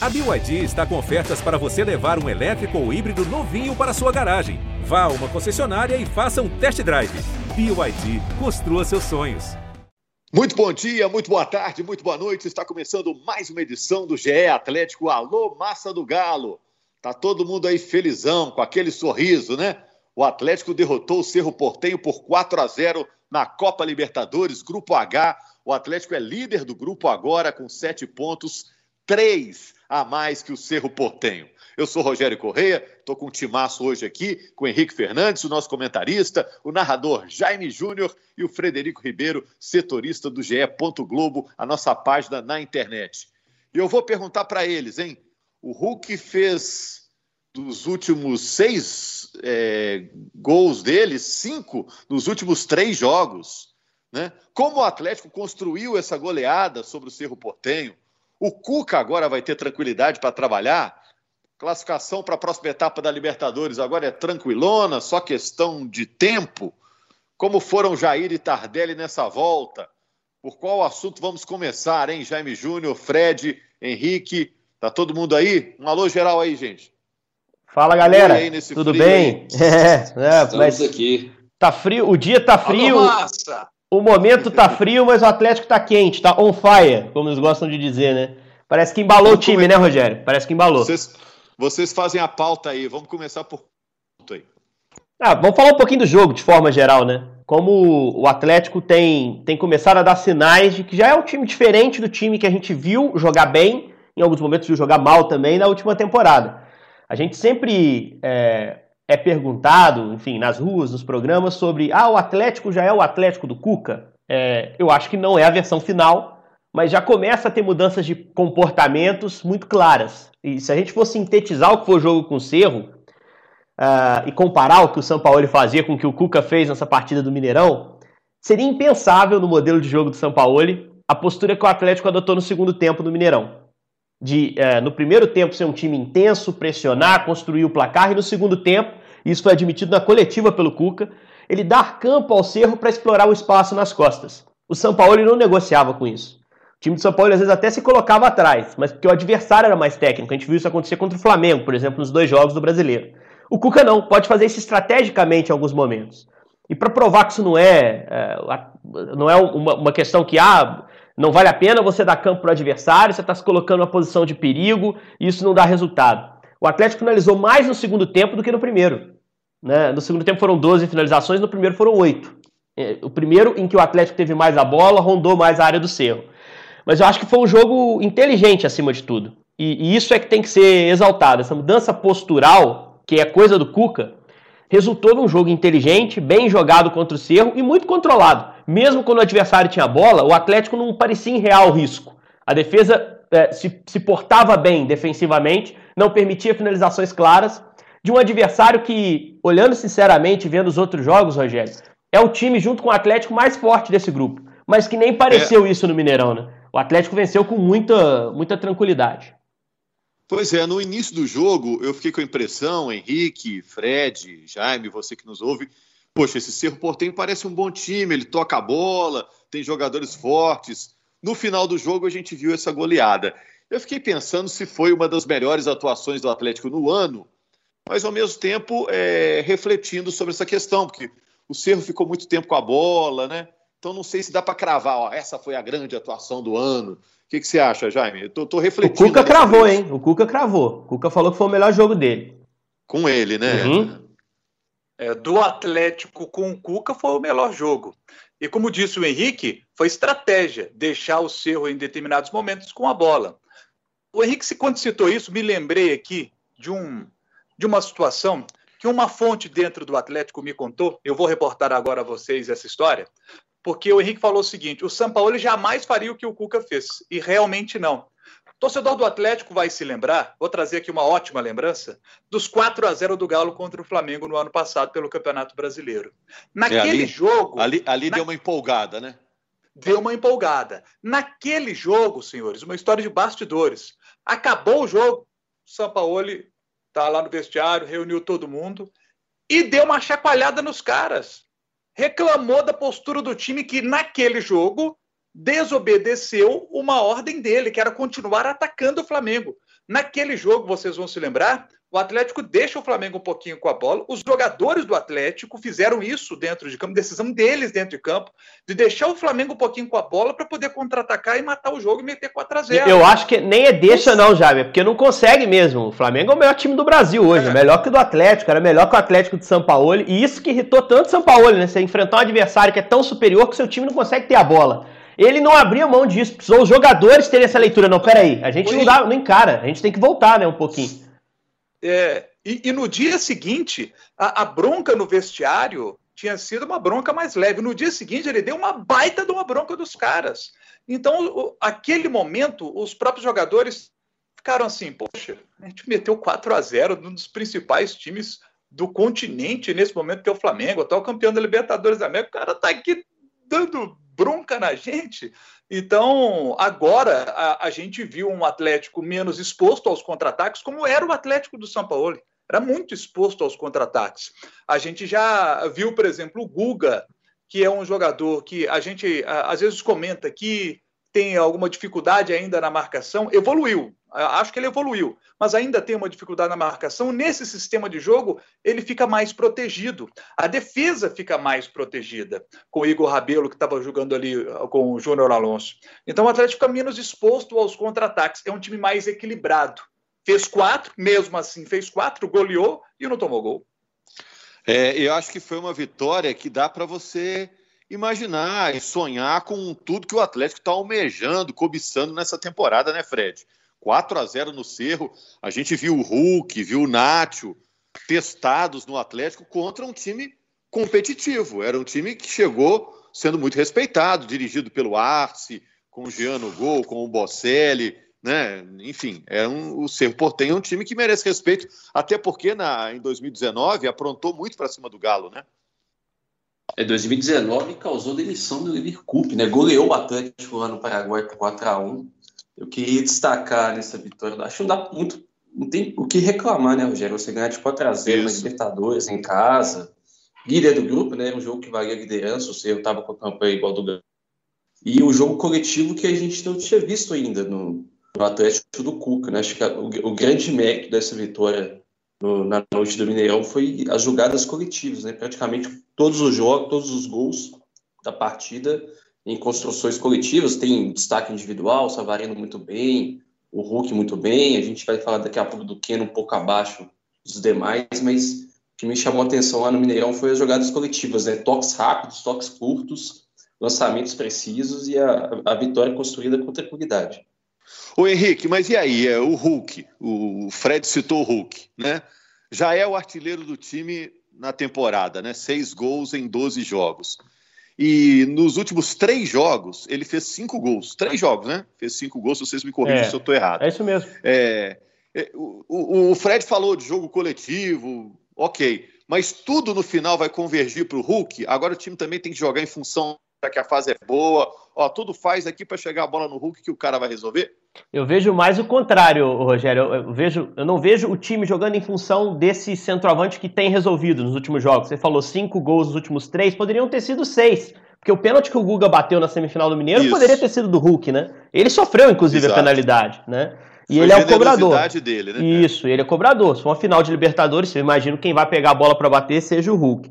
A BYD está com ofertas para você levar um elétrico ou híbrido novinho para sua garagem. Vá a uma concessionária e faça um test drive. BYD, construa seus sonhos. Muito bom dia, muito boa tarde, muito boa noite. Está começando mais uma edição do GE Atlético Alô Massa do Galo. Tá todo mundo aí felizão, com aquele sorriso, né? O Atlético derrotou o Cerro Portenho por 4 a 0 na Copa Libertadores, Grupo H. O Atlético é líder do grupo agora com sete pontos, três a mais que o Cerro Portenho. Eu sou Rogério Correia, estou com um timaço hoje aqui, com o Henrique Fernandes, o nosso comentarista, o narrador Jaime Júnior e o Frederico Ribeiro, setorista do GE. Globo, a nossa página na internet. E eu vou perguntar para eles, hein? O Hulk fez dos últimos seis é, gols dele, cinco nos últimos três jogos. Né? Como o Atlético construiu essa goleada sobre o Cerro Portenho? O Cuca agora vai ter tranquilidade para trabalhar. Classificação para a próxima etapa da Libertadores agora é tranquilona, só questão de tempo. Como foram Jair e Tardelli nessa volta? Por qual assunto vamos começar, hein? Jaime Júnior, Fred, Henrique, tá todo mundo aí? Um alô geral aí, gente. Fala, galera. Tudo bem? É, é, Estamos mas aqui. Tá frio, o dia tá frio. Alô, massa. O momento tá frio, mas o Atlético tá quente, tá on fire, como eles gostam de dizer, né? Parece que embalou Vamos o time, né, Rogério? Parece que embalou. Vocês, vocês fazem a pauta aí. Vamos começar por aí. Ah, vamos falar um pouquinho do jogo de forma geral, né? Como o Atlético tem, tem começado a dar sinais de que já é um time diferente do time que a gente viu jogar bem, em alguns momentos viu jogar mal também na última temporada. A gente sempre é, é perguntado, enfim, nas ruas, nos programas, sobre ah, o Atlético já é o Atlético do Cuca. É, eu acho que não é a versão final, mas já começa a ter mudanças de comportamentos muito claras. E se a gente for sintetizar o que foi o jogo com o Cerro uh, e comparar o que o São Paulo fazia com o que o Cuca fez nessa partida do Mineirão, seria impensável no modelo de jogo do São Paulo a postura que o Atlético adotou no segundo tempo do Mineirão de é, no primeiro tempo ser um time intenso, pressionar, construir o placar, e no segundo tempo, isso foi admitido na coletiva pelo Cuca, ele dar campo ao Cerro para explorar o espaço nas costas. O São Paulo não negociava com isso. O time de São Paulo às vezes até se colocava atrás, mas porque o adversário era mais técnico. A gente viu isso acontecer contra o Flamengo, por exemplo, nos dois jogos do Brasileiro. O Cuca não, pode fazer isso estrategicamente em alguns momentos. E para provar que isso não é, é não é uma, uma questão que ah, não vale a pena você dar campo para o adversário, você está se colocando numa posição de perigo e isso não dá resultado. O Atlético finalizou mais no segundo tempo do que no primeiro. Né? No segundo tempo foram 12 finalizações, no primeiro foram 8. É, o primeiro em que o Atlético teve mais a bola, rondou mais a área do Cerro. Mas eu acho que foi um jogo inteligente acima de tudo. E, e isso é que tem que ser exaltado. Essa mudança postural, que é coisa do Cuca, resultou num jogo inteligente, bem jogado contra o Cerro e muito controlado. Mesmo quando o adversário tinha bola, o Atlético não parecia em real risco. A defesa é, se, se portava bem defensivamente, não permitia finalizações claras, de um adversário que, olhando sinceramente, vendo os outros jogos, Rogério, é o time junto com o Atlético mais forte desse grupo, mas que nem pareceu é. isso no Mineirão, né? O Atlético venceu com muita, muita tranquilidade. Pois é, no início do jogo eu fiquei com a impressão, Henrique, Fred, Jaime, você que nos ouve, poxa, esse Cerro Portenho parece um bom time, ele toca a bola, tem jogadores fortes. No final do jogo a gente viu essa goleada. Eu fiquei pensando se foi uma das melhores atuações do Atlético no ano, mas ao mesmo tempo é, refletindo sobre essa questão, porque o Cerro ficou muito tempo com a bola, né? Então não sei se dá para cravar, ó, essa foi a grande atuação do ano. O que, que você acha, Jaime? Eu tô, tô refletindo. O Cuca cravou, hein? O Cuca cravou. O Cuca falou que foi o melhor jogo dele. Com ele, né? Uhum. É, do Atlético com o Cuca foi o melhor jogo. E como disse o Henrique, foi estratégia deixar o Cerro em determinados momentos com a bola. O Henrique, quando citou isso, me lembrei aqui de, um, de uma situação que uma fonte dentro do Atlético me contou. Eu vou reportar agora a vocês essa história porque o Henrique falou o seguinte: o São Paulo jamais faria o que o Cuca fez, e realmente não. Torcedor do Atlético vai se lembrar, vou trazer aqui uma ótima lembrança, dos 4 a 0 do Galo contra o Flamengo no ano passado pelo Campeonato Brasileiro. Naquele é, ali, jogo. Ali, ali na... deu uma empolgada, né? Deu uma empolgada. Naquele jogo, senhores, uma história de bastidores. Acabou o jogo, Paulo tá lá no vestiário, reuniu todo mundo e deu uma chacoalhada nos caras reclamou da postura do time que, naquele jogo, desobedeceu uma ordem dele, que era continuar atacando o Flamengo. Naquele jogo, vocês vão se lembrar, o Atlético deixa o Flamengo um pouquinho com a bola. Os jogadores do Atlético fizeram isso dentro de campo, decisão deles dentro de campo, de deixar o Flamengo um pouquinho com a bola para poder contra-atacar e matar o jogo e meter 4 a 0 Eu acho que nem é deixa, não, Javier, porque não consegue mesmo. O Flamengo é o melhor time do Brasil hoje, é. melhor que o do Atlético, era melhor que o Atlético de São Paulo. E isso que irritou tanto o São Paulo, né? Você enfrentar um adversário que é tão superior que seu time não consegue ter a bola. Ele não abria mão disso, precisou os jogadores terem essa leitura. Não, peraí, a gente não, dá, não encara, a gente tem que voltar, né, um pouquinho. É, e, e, no dia seguinte, a, a, bronca no vestiário tinha sido uma bronca mais leve. No dia seguinte, ele deu uma baita de uma bronca dos caras. Então, o, aquele momento, os próprios jogadores ficaram assim: poxa, a gente meteu 4 a 0 num dos principais times do continente nesse momento, que é o Flamengo, atual campeão da Libertadores da América. O cara tá aqui dando bronca na gente. Então, agora a, a, gente viu um Atlético menos exposto aos contra-ataques, como era o Atlético do São Paulo. Era muito exposto aos contra-ataques. A gente já viu, por exemplo, o Guga, que é um jogador que a gente às vezes comenta que tem alguma dificuldade ainda na marcação, evoluiu. Acho que ele evoluiu, mas ainda tem uma dificuldade na marcação. Nesse sistema de jogo, ele fica mais protegido. A defesa fica mais protegida com o Igor Rabelo, que estava jogando ali uh, com o Júnior Alonso. Então o Atlético fica menos exposto aos contra-ataques. É um time mais equilibrado. Fez quatro, mesmo assim, fez quatro, goleou e não tomou gol. É, eu acho que foi uma vitória que dá para você imaginar e sonhar com tudo que o Atlético está almejando, cobiçando nessa temporada, né, Fred? 4 a 0 no Cerro, a gente viu o Hulk, viu o Nacho testados no Atlético contra um time competitivo. Era um time que chegou sendo muito respeitado, dirigido pelo Arce, com o Jean no gol, com o Bocelli, né? Enfim, é um, o Cerro Portenho é um time que merece respeito, até porque na, em 2019 aprontou muito para cima do Galo, né? É 2019 causou demissão do Cup, né? Goleou o Atlético lá no Paraguai por 4 a 1 Eu queria destacar nessa vitória. Acho que não dá muito. Não tem o que reclamar, né, Rogério? Você ganhar de 4 a 0 na Libertadores em casa. Líder do grupo, né? Um jogo que valia a liderança. Cerro estava com a campanha igual do Galo. E o jogo coletivo que a gente não tinha visto ainda no, no Atlético do Cuca, né? Acho que o, o grande mérito dessa vitória no, na noite do Mineirão foi as jogadas coletivas, né? Praticamente todos os jogos, todos os gols da partida em construções coletivas, tem destaque individual, o Savarino muito bem, o Hulk muito bem, a gente vai falar daqui a pouco do Keno um pouco abaixo dos demais, mas o que me chamou a atenção lá no Mineirão foi as jogadas coletivas, né? Toques rápidos, toques curtos, lançamentos precisos e a, a vitória construída com tranquilidade. Ô Henrique, mas e aí? É, o Hulk, o Fred citou o Hulk, né? Já é o artilheiro do time na temporada, né? Seis gols em 12 jogos. E nos últimos três jogos, ele fez cinco gols. Três jogos, né? Fez cinco gols, vocês me corrigem é, se eu estou errado. É isso mesmo. É, é, o, o, Fred falou de jogo coletivo, ok. Mas tudo no final vai convergir para o Hulk. Agora o time também tem que jogar em função que a fase é boa. Ó, tudo faz aqui para chegar a bola no Hulk que o cara vai resolver? Eu vejo mais o contrário, Rogério. Eu, eu, vejo, eu não vejo o time jogando em função desse centroavante que tem resolvido nos últimos jogos. Você falou cinco gols nos últimos três, poderiam ter sido seis. Porque o pênalti que o Guga bateu na semifinal do Mineiro Isso. poderia ter sido do Hulk, né? Ele sofreu, inclusive, Exato. a penalidade, né? E Foi ele é o cobrador. Dele, né? Isso, ele é cobrador. Se for uma final de Libertadores, eu imagino quem vai pegar a bola para bater seja o Hulk.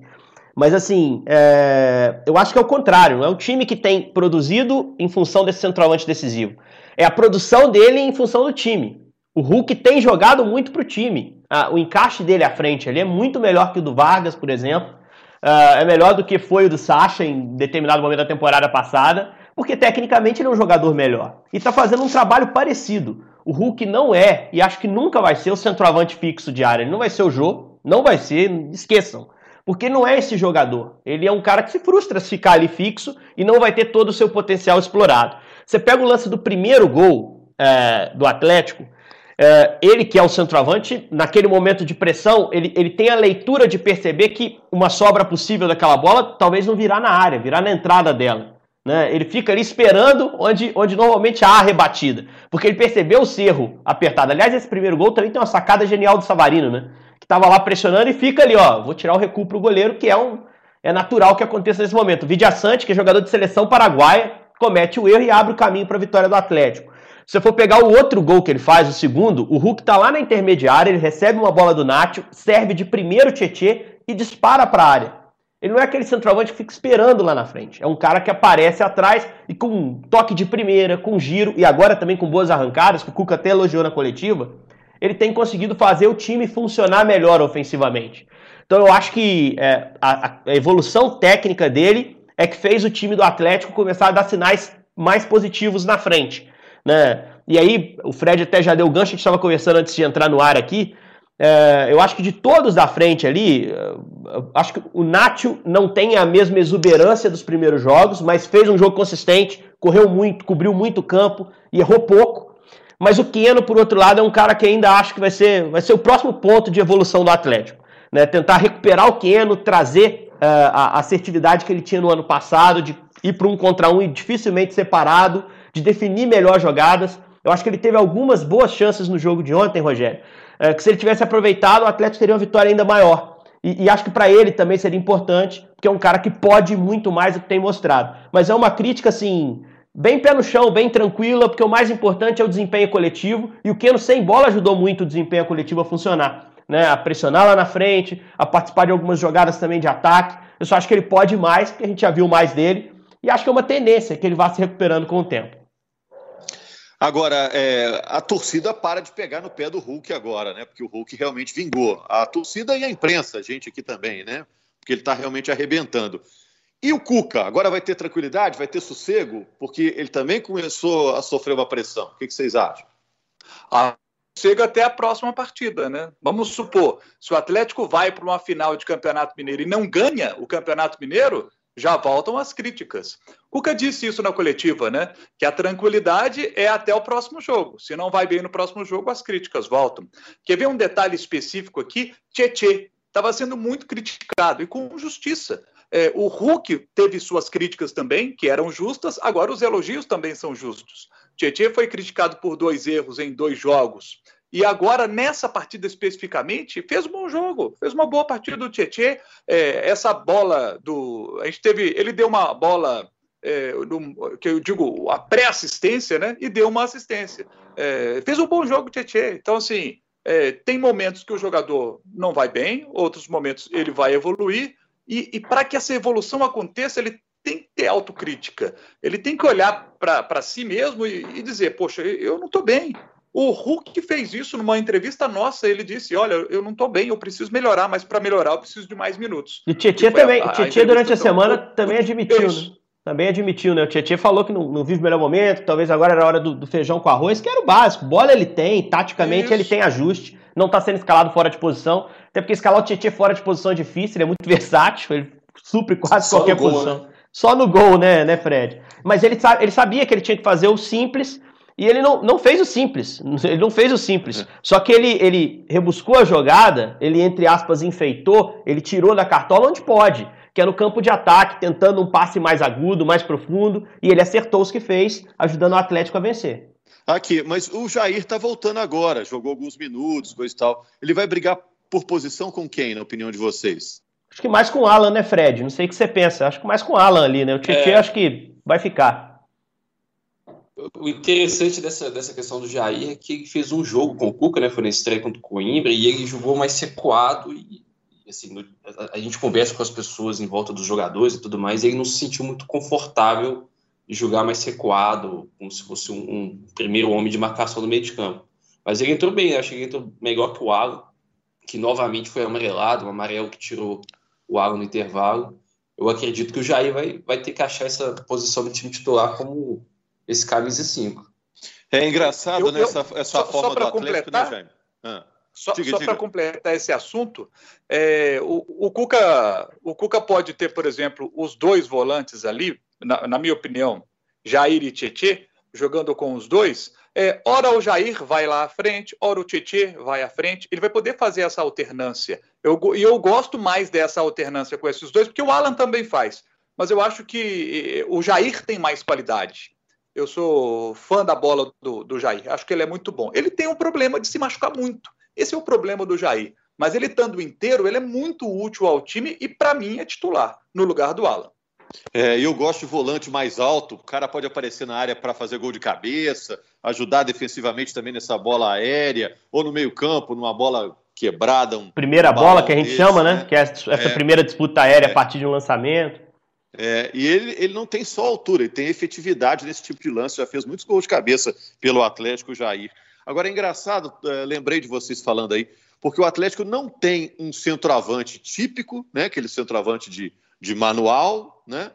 Mas assim, é... eu acho que é o contrário. Não é o time que tem produzido em função desse centroavante decisivo. É a produção dele em função do time. O Hulk tem jogado muito pro time. Ah, o encaixe dele à frente ali é muito melhor que o do Vargas, por exemplo. Ah, é melhor do que foi o do Sacha em determinado momento da temporada passada, porque tecnicamente ele é um jogador melhor. E está fazendo um trabalho parecido. O Hulk não é, e acho que nunca vai ser, o centroavante fixo de área. Ele não vai ser o Jô, não vai ser, esqueçam. Porque não é esse jogador. Ele é um cara que se frustra se ficar ali fixo e não vai ter todo o seu potencial explorado. Você pega o lance do primeiro gol é, do Atlético, é, ele que é o centroavante, naquele momento de pressão, ele, ele tem a leitura de perceber que uma sobra possível daquela bola talvez não virá na área, virá na entrada dela. Né? Ele fica ali esperando onde, onde normalmente há a rebatida, porque ele percebeu o cerro apertado. Aliás, esse primeiro gol também tem uma sacada genial do Savarino, né? Estava lá pressionando e fica ali, ó, vou tirar o recuo para o goleiro, que é um é natural que aconteça nesse momento. Vidia Sante, que é jogador de seleção paraguaia, comete o erro e abre o caminho para a vitória do Atlético. Se você for pegar o outro gol que ele faz, o segundo, o Hulk tá lá na intermediária, ele recebe uma bola do Nacho, serve de primeiro Tietê e dispara para a área. Ele não é aquele centroavante que fica esperando lá na frente. É um cara que aparece atrás e com um toque de primeira, com giro e agora também com boas arrancadas, que o Cuca até elogiou na coletiva, ele tem conseguido fazer o time funcionar melhor ofensivamente. Então eu acho que é, a, a, evolução técnica dele é que fez o time do Atlético começar a dar sinais mais positivos na frente. Né? E aí, o Fred até já deu gancho, a gente estava conversando antes de entrar no ar aqui. É, eu acho que de todos da frente ali, acho que o Nacho não tem a mesma exuberância dos primeiros jogos, mas fez um jogo consistente, correu muito, cobriu muito campo e errou pouco. Mas o Keno, por outro lado, é um cara que ainda acho que vai ser, vai ser o próximo ponto de evolução do Atlético né, tentar recuperar o Keno, trazer uh, a assertividade que ele tinha no ano passado, de ir para um contra um e dificilmente separado, de definir melhor jogadas. Eu acho que ele teve algumas boas chances no jogo de ontem, Rogério, uh, que se ele tivesse aproveitado, o Atlético teria uma vitória ainda maior. E, e, acho que para ele também seria importante, porque é um cara que pode muito mais do que tem mostrado. Mas é uma crítica, assim, bem pé no chão, bem tranquila, porque o mais importante é o desempenho coletivo, e o Keno sem bola ajudou muito o desempenho coletivo a funcionar né, a pressionar lá na frente, a participar de algumas jogadas também de ataque. Eu só acho que ele pode mais, porque a gente já viu mais dele, e acho que é uma tendência que ele vá se recuperando com o tempo. Agora, é, a torcida para de pegar no pé do Hulk agora, né? Porque o Hulk realmente vingou. A torcida e a imprensa, a gente aqui também, né? Porque ele está realmente arrebentando. E o Cuca, agora vai ter tranquilidade, vai ter sossego, porque ele também começou a sofrer uma pressão. O que, vocês acham? Ah, chega até a próxima partida, né? Vamos supor, se o Atlético vai para uma final de Campeonato Mineiro e não ganha o Campeonato Mineiro, já voltam as críticas. Cuca disse isso na coletiva, né? Que a tranquilidade é até o próximo jogo. Se não vai bem no próximo jogo, as críticas voltam. Quer ver um detalhe específico aqui? Tietê estava sendo muito criticado e com justiça. É, o Hulk teve suas críticas também, que eram justas, agora os elogios também são justos. Tietchan foi criticado por dois erros em dois jogos. E agora, nessa partida especificamente, fez um bom jogo, fez uma boa partida do Tietchan. É, essa bola do. A gente teve. Ele deu uma bola. É, do, que eu digo, a pré-assistência, né? E deu uma assistência. É, fez um bom jogo, Tietchan. Então, assim, é, tem momentos que o jogador não vai bem, outros momentos ele vai evoluir. E, e para que essa evolução aconteça, ele tem que ter autocrítica. Ele tem que olhar para si mesmo e, e, dizer: Poxa, eu não estou bem. O Hulk fez isso numa entrevista nossa. Ele disse: Olha, eu não estou bem, eu preciso melhorar, mas para melhorar eu preciso de mais minutos. E Tietchan também, a, a Tietchan durante a semana também admitiu, né? Também admitiu, né? O Tietchan falou que não, não vive o melhor momento, talvez agora era a hora do, do, feijão com arroz, que era o básico. Bola ele tem, taticamente isso. ele tem ajuste, não está sendo escalado fora de posição. Até porque escalar o Tietchan fora de posição é difícil, ele é muito versátil, ele supre quase Só qualquer gol, posição. Né? só no gol, né, né, Fred? Mas ele, ele sabia que ele tinha que fazer o simples e ele não, não fez o simples. Ele não fez o simples. É. Só que ele, ele rebuscou a jogada, ele, entre aspas, enfeitou, ele tirou da cartola onde pode, que é no campo de ataque, tentando um passe mais agudo, mais profundo, e ele acertou os que fez, ajudando o Atlético a vencer. Aqui, mas o Jair tá voltando agora, jogou alguns minutos, coisa e tal. Ele vai brigar por posição com quem, na opinião de vocês? Acho que mais com o Alan, né, Fred? Não sei o que você pensa. Acho que mais com o Alan ali, né? O Tietchan é... acho que vai ficar. O interessante dessa, dessa questão do Jair é que ele fez um jogo com o Cuca, né? Foi na estreia contra o Coimbra, e ele jogou mais recuado. E, assim, no, a, a, gente conversa com as pessoas em volta dos jogadores e tudo mais, e ele não se sentiu muito confortável de jogar mais recuado, como se fosse um, um primeiro homem de marcação no meio de campo. Mas ele entrou bem, acho que ele entrou melhor que o Alan, que novamente foi amarelado, um amarelo que tirou o Alan no intervalo. Eu acredito que o Jair vai, vai ter que achar essa posição do time titular como esse camisa 5. É engraçado, eu, né? Eu, essa, essa só, forma só do Atlético, né, completar, né, Jaime? Ah. Só, só para completar esse assunto, é, o, o, Cuca, o Cuca pode ter, por exemplo, os dois volantes ali, na, na minha opinião, Jair e Tietê, jogando com os dois, é, ora o Jair vai lá à frente, ora o Tietê vai à frente. Ele vai poder fazer essa alternância. Eu, e eu gosto mais dessa alternância com esses dois, porque o Alan também faz. Mas eu acho que o Jair tem mais qualidade. Eu sou fã da bola do, do Jair. Acho que ele é muito bom. Ele tem um problema de se machucar muito. Esse é o problema do Jair. Mas ele estando inteiro, ele é muito útil ao time e, para mim, é titular no lugar do Alan. É, eu gosto de volante mais alto, o cara pode aparecer na área para fazer gol de cabeça, ajudar defensivamente também nessa bola aérea, ou no meio-campo, numa bola quebrada. Um, primeira um bola que a gente desse, chama, né? né? Que é essa é, primeira disputa aérea é, a partir de um lançamento. É, e ele, ele não tem só altura, ele tem efetividade nesse tipo de lance, já fez muitos gols de cabeça pelo Atlético Jair. Agora é engraçado, é, lembrei de vocês falando aí, porque o Atlético não tem um centroavante típico, né? Aquele centroavante de, de manual, né?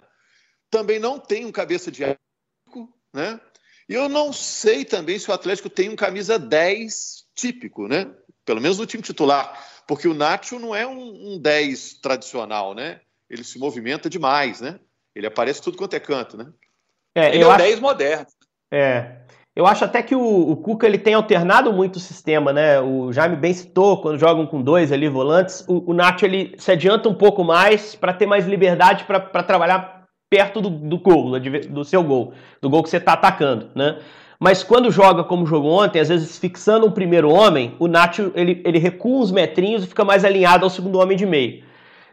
Também não tem um cabeça de épico, né? E eu não sei também se o Atlético tem um camisa 10 típico, né? Pelo menos no time titular. Porque o Nacho não é um, um 10 tradicional, né? Ele se movimenta demais, né? Ele aparece tudo quanto é canto, né? É, ele é um 10 moderno. É. Eu acho até que o, o Cuca ele tem alternado muito o sistema, né? O Jaime bem citou, quando jogam com dois ali volantes, o, o Nacho ele se adianta um pouco mais para ter mais liberdade para trabalhar perto do, do gol, do seu gol, do gol que você está atacando, né? Mas quando joga como jogou ontem, às vezes fixando um primeiro homem, o Nacho ele, ele recua uns metrinhos e fica mais alinhado ao segundo homem de meio.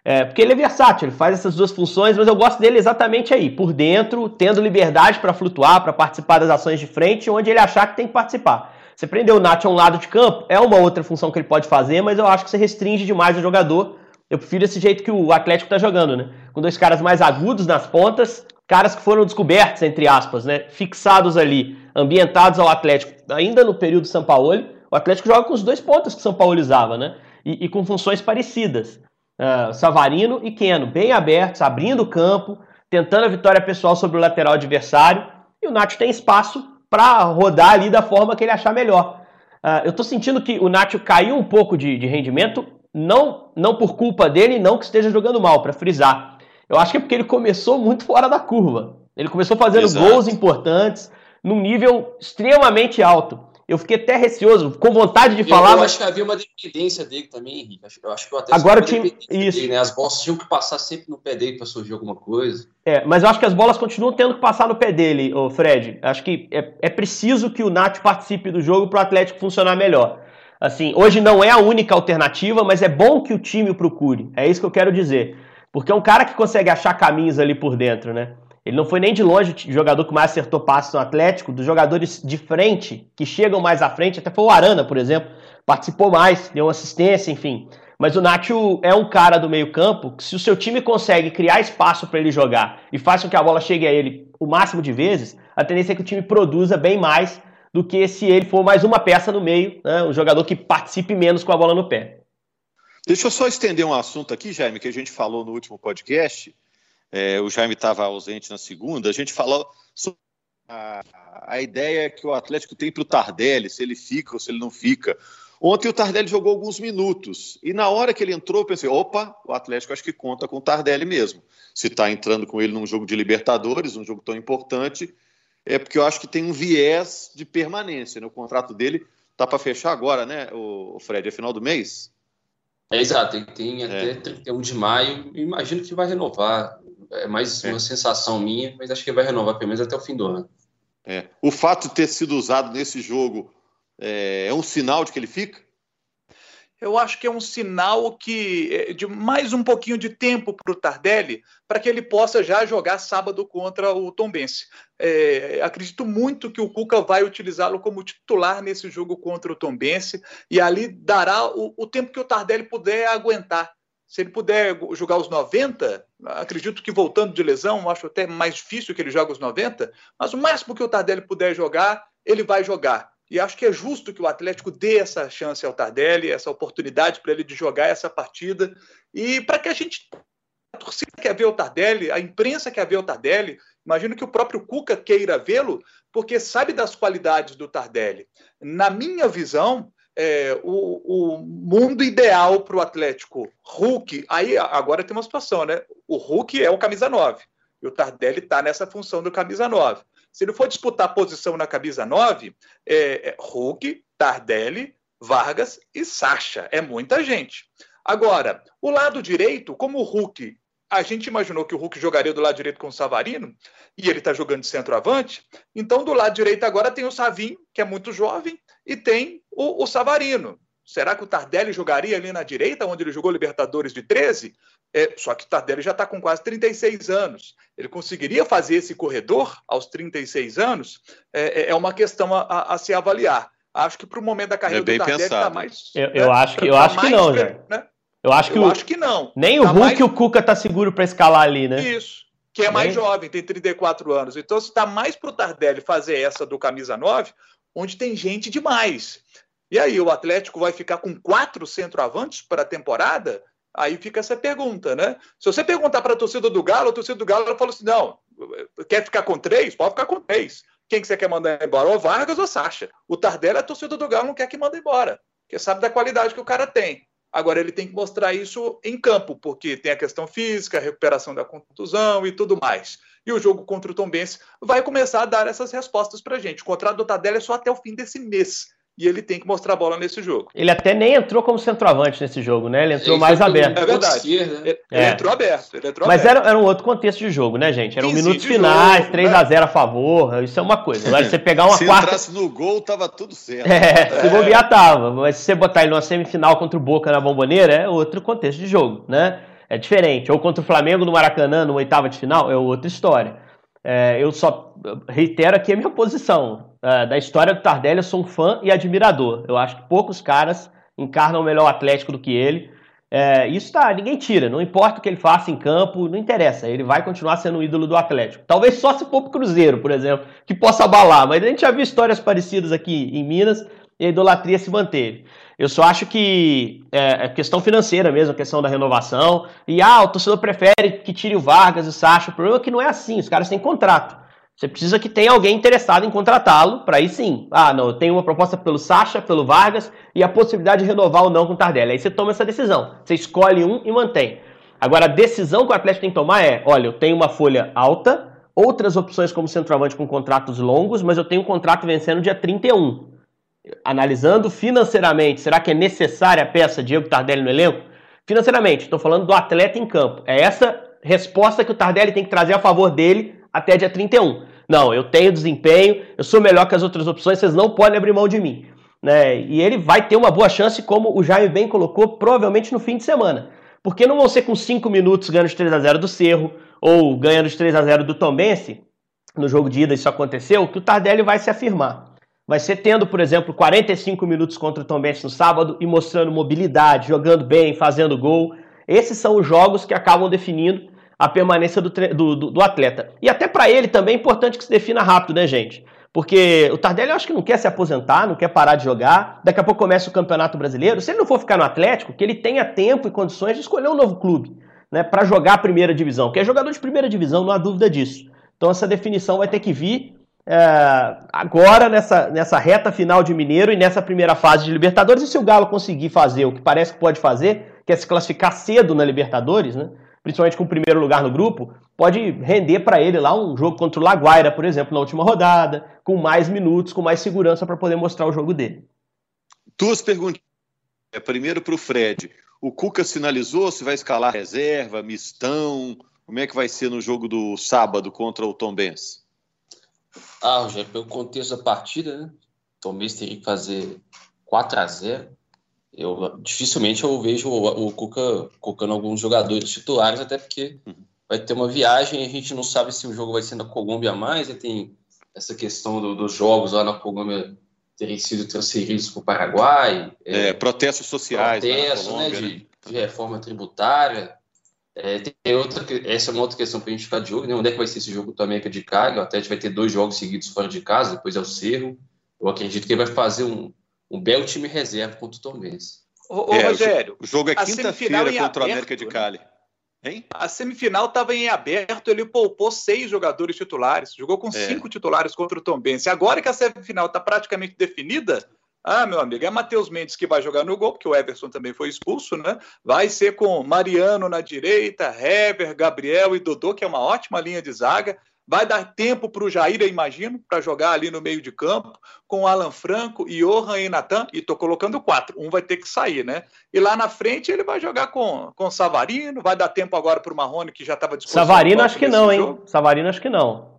É, porque ele é versátil, ele faz essas duas funções, mas eu gosto dele exatamente aí, por dentro, tendo liberdade para flutuar, para participar das ações de frente, onde ele achar que tem que participar. Você prender o Nacho a um lado de campo, é uma outra função que ele pode fazer, mas eu acho que você restringe demais o jogador eu prefiro esse jeito que o Atlético está jogando, né? Com dois caras mais agudos nas pontas, caras que foram descobertos, entre aspas, né? Fixados ali, ambientados ao Atlético, ainda no período São Paulo. O Atlético joga com os dois pontas que São Paulo usava, né? E, e com funções parecidas. Uh, Savarino e Keno, bem abertos, abrindo o campo, tentando a vitória pessoal sobre o lateral adversário. E o Nacho tem espaço para rodar ali da forma que ele achar melhor. Uh, eu estou sentindo que o Nacho caiu um pouco de, de rendimento não, não por culpa dele, não que esteja jogando mal, para frisar. Eu acho que é porque ele começou muito fora da curva. Ele começou fazendo Exato. gols importantes, num nível extremamente alto. Eu fiquei até receoso, com vontade de eu, falar. Eu mas... acho que havia uma dependência dele também, Henrique. Eu acho que até Agora o time. Isso. Dele, né? As bolas tinham que passar sempre no pé dele para surgir alguma coisa. É, mas eu acho que as bolas continuam tendo que passar no pé dele, o Fred. Acho que é, é preciso que o Nath participe do jogo para o Atlético funcionar melhor. Assim, hoje não é a única alternativa, mas é bom que o time o procure. É isso que eu quero dizer. Porque é um cara que consegue achar caminhos ali por dentro, né? Ele não foi nem de longe o jogador que mais acertou passes no Atlético, dos jogadores de frente, que chegam mais à frente, até foi o Arana, por exemplo, participou mais, deu assistência, enfim. Mas o Nacho é um cara do meio-campo que, se o seu time consegue criar espaço para ele jogar e faz com que a bola chegue a ele o máximo de vezes, a tendência é que o time produza bem mais do que se ele for mais uma peça no meio, né, um jogador que participe menos com a bola no pé. Deixa eu só estender um assunto aqui, Jaime, que a gente falou no último podcast. É, o Jaime estava ausente na segunda. A gente falou sobre a, a ideia que o Atlético tem para o Tardelli, se ele fica ou se ele não fica. Ontem o Tardelli jogou alguns minutos e na hora que ele entrou, eu pensei: opa, o Atlético acho que conta com o Tardelli mesmo. Se está entrando com ele num jogo de Libertadores, um jogo tão importante, é porque eu acho que tem um viés de permanência. Né? O contrato dele tá para fechar agora, né, o Fred? É final do mês? É, exato, ele tem até é. 31 de maio. Imagino que vai renovar. É mais é. uma sensação minha, mas acho que vai renovar pelo menos até o fim do ano. É. O fato de ter sido usado nesse jogo é, é um sinal de que ele fica? eu acho que é um sinal que é, de mais um pouquinho de tempo para o Tardelli para que ele possa já jogar sábado contra o Tombense. É, acredito muito que o Cuca vai utilizá-lo como titular nesse jogo contra o Tombense e ali dará o, o tempo que o Tardelli puder aguentar. Se ele puder jogar os 90, acredito que voltando de lesão, acho até mais difícil que ele jogue os 90, mas o máximo que o Tardelli puder jogar, ele vai jogar. E acho que é justo que o Atlético dê essa chance ao Tardelli, essa oportunidade para ele de jogar essa partida. E para que a gente. A torcida quer ver o Tardelli, a imprensa quer ver o Tardelli. Imagino que o próprio Cuca queira vê-lo, porque sabe das qualidades do Tardelli. Na minha visão, é, o, o, mundo ideal para o Atlético, Hulk, aí agora tem uma situação, né? O Hulk é o camisa 9 e o Tardelli está nessa função do camisa 9. Se ele for disputar posição na camisa 9, é, é Hulk, Tardelli, Vargas e Sacha. É muita gente. Agora, o lado direito, como o Hulk, a gente imaginou que o Hulk jogaria do lado direito com o Savarino, e ele está jogando de centroavante, então do lado direito agora tem o Savinho, que é muito jovem, e tem o, o Savarino. Será que o Tardelli jogaria ali na direita, onde ele jogou Libertadores de 13? É, só que o Tardelli já está com quase 36 anos. Ele conseguiria fazer esse corredor aos 36 anos? É, é, é uma questão a, a, a se avaliar. Acho que para o momento da carreira é do Tardelli está mais. Eu, eu acho que, eu tá acho que não, né? Eu acho que, eu o, acho que não. Nem tá o Hulk mais... o Cuca tá seguro para escalar ali, né? Isso. Que é mais jovem, tem 34 anos. Então, se está mais para o Tardelli fazer essa do camisa 9, onde tem gente demais. E aí, o Atlético vai ficar com quatro centroavantes para a temporada? Aí fica essa pergunta, né? Se você perguntar para a torcida do Galo, a torcida do Galo fala assim: não, quer ficar com três? Pode ficar com três. Quem que você quer mandar embora? Ou Vargas ou Sacha. O Tardelli, a torcida do Galo não quer que manda embora, porque sabe da qualidade que o cara tem. Agora ele tem que mostrar isso em campo, porque tem a questão física, a recuperação da contusão e tudo mais. E o jogo contra o Tombense vai começar a dar essas respostas para a gente. O contrato do Tardelli é só até o fim desse mês e ele tem que mostrar a bola nesse jogo. Ele até nem entrou como centroavante nesse jogo, né? Ele entrou ele mais aberto. É verdade. Ele, é. entrou aberto. Ele entrou Mas aberto. Era, era um outro contexto de jogo, né, gente? Eram sim, minutos finais, jogo, 3 né? a 0 a favor, isso é uma coisa. Agora você pegar uma se quarta... entrasse no gol, tava tudo certo. É, se é. bobear tava. Mas se você botar ele numa semifinal contra o Boca na Bomboneira, é outro contexto de jogo, né? É diferente. Ou contra o Flamengo no Maracanã, numa oitava de final, é outra história. É, eu só reitero aqui a minha posição. É, da história do Tardelli, eu sou um fã e admirador. Eu acho que poucos caras encarnam melhor o Atlético do que ele. É, isso tá, ninguém tira, não importa o que ele faça em campo, não interessa, ele vai continuar sendo o ídolo do Atlético. Talvez só se for pro Cruzeiro, por exemplo, que possa abalar, mas a gente já viu histórias parecidas aqui em Minas e a idolatria se manteve. Eu só acho que é, é questão financeira mesmo, a questão da renovação. E ah, o torcedor prefere que tire o Vargas e o Sacha. O problema é que não é assim, os caras têm contrato. Você precisa que tenha alguém interessado em contratá-lo, para aí sim. Ah, não, eu tenho uma proposta pelo Sacha, pelo Vargas e a possibilidade de renovar ou não com o Tardelli. Aí você toma essa decisão. Você escolhe um e mantém. Agora, a decisão que o Atlético tem que tomar é: olha, eu tenho uma folha alta, outras opções como centroavante com contratos longos, mas eu tenho um contrato vencendo dia 31 analisando financeiramente, será que é necessária a peça Diego Tardelli no elenco? Financeiramente, estou falando do atleta em campo. É essa resposta que o Tardelli tem que trazer a favor dele até dia 31. Não, eu tenho desempenho, eu sou melhor que as outras opções, vocês não podem abrir mão de mim. Né? E ele vai ter uma boa chance, como o Jair bem colocou, provavelmente no fim de semana. Porque não vão ser com 5 minutos ganhando de 3 a 0 do Cerro, ou ganhando de 3 a 0 do Tombense, no jogo de ida isso aconteceu, que o Tardelli vai se afirmar vai ser tendo, por exemplo, 45 minutos contra o Tom Benz no sábado e mostrando mobilidade, jogando bem, fazendo gol. Esses são os jogos que acabam definindo a permanência do, do, do atleta. E até para ele também é importante que se defina rápido, né, gente? Porque o Tardelli eu acho que não quer se aposentar, não quer parar de jogar. Daqui a pouco começa o Campeonato Brasileiro. Se ele não for ficar no Atlético, que ele tenha tempo e condições de escolher um novo clube, né, para jogar a primeira divisão. Que é jogador de primeira divisão, não há dúvida disso. Então essa definição vai ter que vir é, agora nessa, nessa reta final de Mineiro e nessa primeira fase de Libertadores. E se o Galo conseguir fazer o que parece que pode fazer, que é se classificar cedo na Libertadores, né? Principalmente com o primeiro lugar no grupo, pode render para ele lá um jogo contra o Laguaira, por exemplo, na última rodada, com mais minutos, com mais segurança para poder mostrar o jogo dele. Duas perguntas. Primeiro para o Fred. O Cuca sinalizou se vai escalar reserva, mistão? Como é que vai ser no jogo do sábado contra o Tom Benz? Ah, já pelo contexto da partida, né? Talvez teria que fazer 4 a 0 eu dificilmente eu vejo o, o Cuca colocando alguns jogadores titulares, até porque uhum. vai ter uma viagem, a gente não sabe se o jogo vai ser na Colômbia mais, e tem essa questão do, dos jogos lá na Colômbia terem sido transferidos para o Paraguai. É, é, protestos sociais. Protestos, né, de, né? de reforma tributária. É, tem outra, essa é uma outra questão para a gente ficar de olho, né? Onde é que vai ser esse jogo também América de Cali? O Atlético vai ter dois jogos seguidos fora de casa, depois é o Cerro. Eu acredito que ele vai fazer um, um belo time reserva contra o Tombense. Ô, ô é, Rogério, o jogo é quinta-feira contra o América de Cali. Hein? A semifinal estava em aberto, ele poupou seis jogadores titulares, jogou com é. cinco titulares contra o Tombense. Agora que a semifinal está praticamente definida, ah, meu amigo, é Matheus Mendes que vai jogar no gol, porque o Everson também foi expulso, né? Vai ser com Mariano na direita, Hever, Gabriel e Dodô, que é uma ótima linha de zaga. Vai dar tempo para o Jair, eu imagino, para jogar ali no meio de campo, com Alan Franco, Johan e Natan, e estou colocando quatro. Um vai ter que sair, né? E lá na frente ele vai jogar com, com Savarino, vai dar tempo agora para o Marrone, que já estava disposto. Savarino acho que não, hein? Savarino acho que não.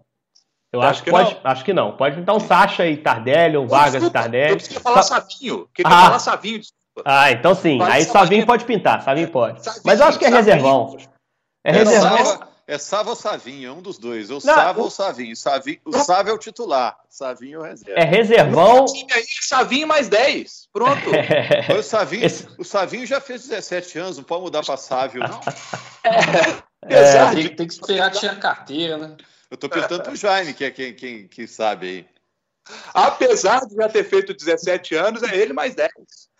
Eu acho, que pode, não? acho que não. Pode então Sacha e Tardelli, ou Vargas e Tardelli. Eu preciso falar Sa... Savinho. Queria ah. falar Savinho. desculpa. Ah, então sim. Aí Savinho pode pintar, Savinho pode. Savinho, Mas eu acho que é reservão. É, é reservão. É Sava ou Savinho, é um dos dois. Ou não, Sava o... ou Savinho. Savinho. O Sava é o titular, Savinho é o reserva. É reservão. Aí, Savinho mais 10. Pronto. É. O, Savinho, Esse... o Savinho já fez 17 anos, não pode mudar para Sávio, não. É. é. Tem, tem, que esperar tirar carteira, né? Eu tô perguntando pro Jaime, que é quem, quem, quem sabe aí. Apesar de já ter feito 17 anos, é ele mais 10.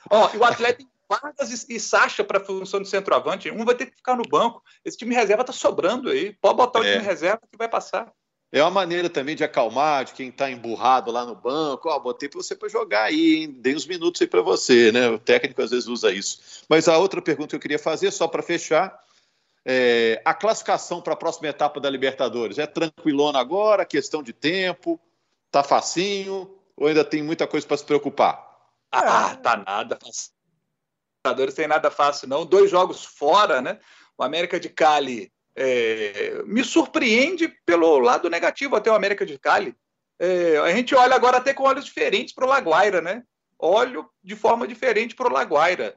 Ó, e o Atlético Vargas e, e Sacha para a função de centroavante. Um vai ter que ficar no banco. Esse time reserva está sobrando aí. Pode botar o é. time reserva que vai passar. É uma maneira também de acalmar, de quem está emburrado lá no banco. Ó, botei para você para jogar aí, hein? Dei uns minutos aí para você, né? O técnico às vezes usa isso. Mas a outra pergunta que eu queria fazer, só para fechar, é a classificação para a próxima etapa da Libertadores. É tranquilona agora, questão de tempo, tá facinho, ou ainda tem muita coisa para se preocupar? Ah, tá nada. Libertadores tem nada fácil, não. Dois jogos fora, né? O América de Cali é, me surpreende pelo lado negativo, até o América de Cali. É, a gente olha agora até com olhos diferentes para o Laguaira, né? Olho de forma diferente para o Laguaira,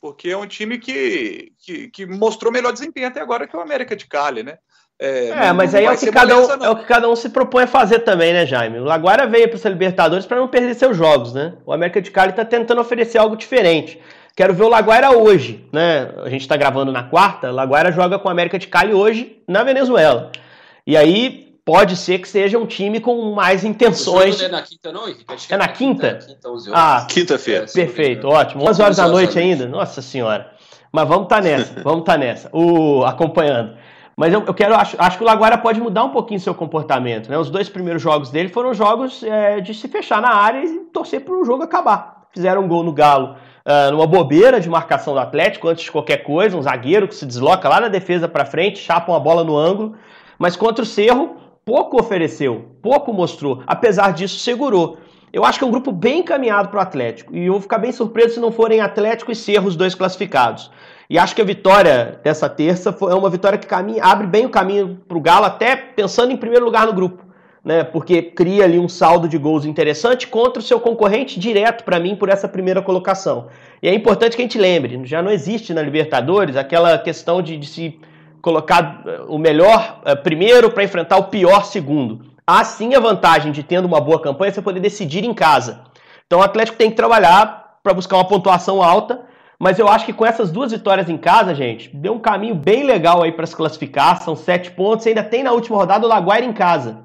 porque é um time que, que, que, mostrou melhor desempenho até agora que o América de Cali, né? É, é não, mas não aí é o, que cada um, é o que cada um se propõe a fazer também, né, Jaime? O Laguaira veio para essa Libertadores para não perder seus jogos, né? O América de Cali está tentando oferecer algo diferente. Quero ver o Laguaira hoje, né? A gente está gravando na quarta. Laguaira joga com a América de Cali hoje na Venezuela. E aí pode ser que seja um time com mais intenções. Não é na quinta, não, Henrique? é na quinta? quinta, ah, quinta-feira. Perfeito, ótimo. 11 horas da noite ainda. Nossa senhora. Mas vamos estar tá nessa, vamos estar tá nessa. O, acompanhando. Mas eu, eu, quero, acho, acho que o Laguaira pode mudar um pouquinho seu comportamento. Né? Os dois primeiros jogos dele foram jogos é, de se fechar na área e torcer para o jogo acabar. Fizeram um gol no Galo uh, numa bobeira de marcação do Atlético, antes de qualquer coisa, um zagueiro que se desloca lá na defesa para frente, chapa uma bola no ângulo, mas contra o Cerro, pouco ofereceu, pouco mostrou, apesar disso, segurou. Eu acho que é um grupo bem encaminhado para o Atlético, e eu vou ficar bem surpreso se não forem Atlético e Cerro os dois classificados. E acho que a vitória dessa terça é uma vitória que caminha, abre bem o caminho para o Galo, até pensando em primeiro lugar no grupo né? Porque cria ali um saldo de gols interessante contra o seu concorrente direto para mim por essa primeira colocação. E é importante que a gente lembre, já não existe na Libertadores aquela questão de, de se colocar eh, o melhor uh, primeiro para enfrentar o pior segundo. Há sim a vantagem de tendo uma boa campanha você poder decidir em casa. Então o Atlético tem que trabalhar para buscar uma pontuação alta, mas eu acho que com essas duas vitórias em casa, gente, deu um caminho bem legal aí para se classificar. São sete pontos. Ainda tem na última rodada o Laguaira em casa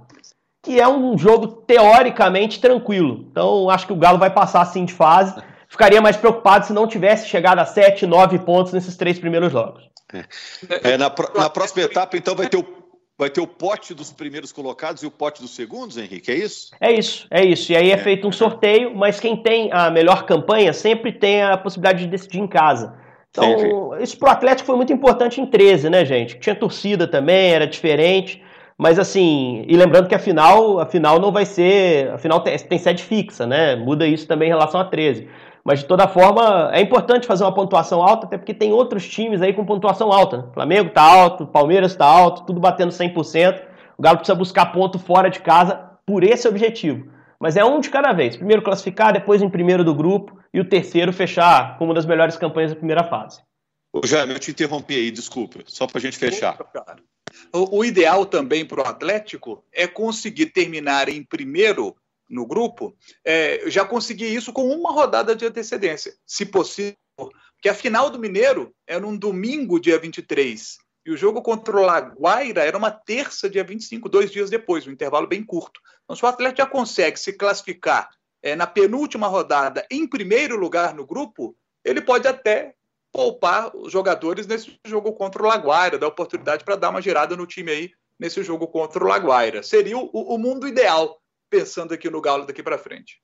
que é um jogo teoricamente tranquilo. Então, acho que o Galo vai passar assim de fase. Ficaria mais preocupado se não tivesse chegado a 7, 9 pontos nesses três primeiros jogos. É, na, na, próxima etapa, então, vai ter, o, vai ter o pote dos primeiros colocados e o pote dos segundos, Henrique, é isso? É isso, é isso. E aí é, é feito um sorteio, mas quem tem a melhor campanha sempre tem a possibilidade de decidir em casa. Então, Sim. isso pro Atlético foi muito importante em 13, né, gente? Tinha torcida também, era diferente. Mas assim, e lembrando que a final, a final não vai ser. A final tem, tem sede fixa, né? Muda isso também em relação a 13. Mas de toda forma, é importante fazer uma pontuação alta, até porque tem outros times aí com pontuação alta. Né? Flamengo tá alto, Palmeiras tá alto, tudo batendo 100%. O Galo precisa buscar ponto fora de casa por esse objetivo. Mas é um de cada vez. Primeiro classificar, depois em primeiro do grupo e o terceiro fechar como uma das melhores campanhas da primeira fase. Ô, Jaime, eu te interrompi aí, desculpa, só para a gente fechar. Opa, o, ideal também para o Atlético é conseguir terminar em primeiro no grupo, é, já conseguir isso com uma rodada de antecedência, se possível. Porque a final do Mineiro era um domingo, dia 23, e o jogo contra o Laguaira era uma terça, dia 25, dois dias depois, um intervalo bem curto. Então, se o Atlético já consegue se classificar é, na penúltima rodada em primeiro lugar no grupo, ele pode até poupar os jogadores nesse jogo contra o Laguaira, dar oportunidade para dar uma girada no time aí nesse jogo contra o Laguaira. Seria o, o mundo ideal, pensando aqui no Galo daqui para frente.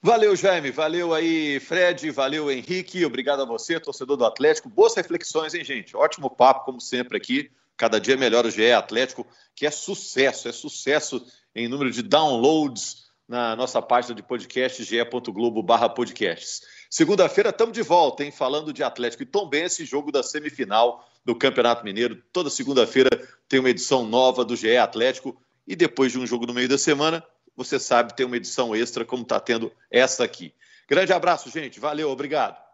Valeu, Jaime. Valeu aí, Fred. Valeu, Henrique. Obrigado a você, torcedor do Atlético. Boas reflexões, hein, gente? Ótimo papo, como sempre, aqui. Cada dia melhor o GE Atlético, que é sucesso, é sucesso em número de downloads na nossa página de podcast, ge.globo podcasts. Segunda-feira estamos de volta, hein? Falando de Atlético e Tombense, jogo da semifinal do Campeonato Mineiro. Toda segunda-feira tem uma edição nova do GE Atlético. E depois de um jogo no meio da semana, você sabe, tem uma edição extra, como está tendo essa aqui. Grande abraço, gente. Valeu, obrigado.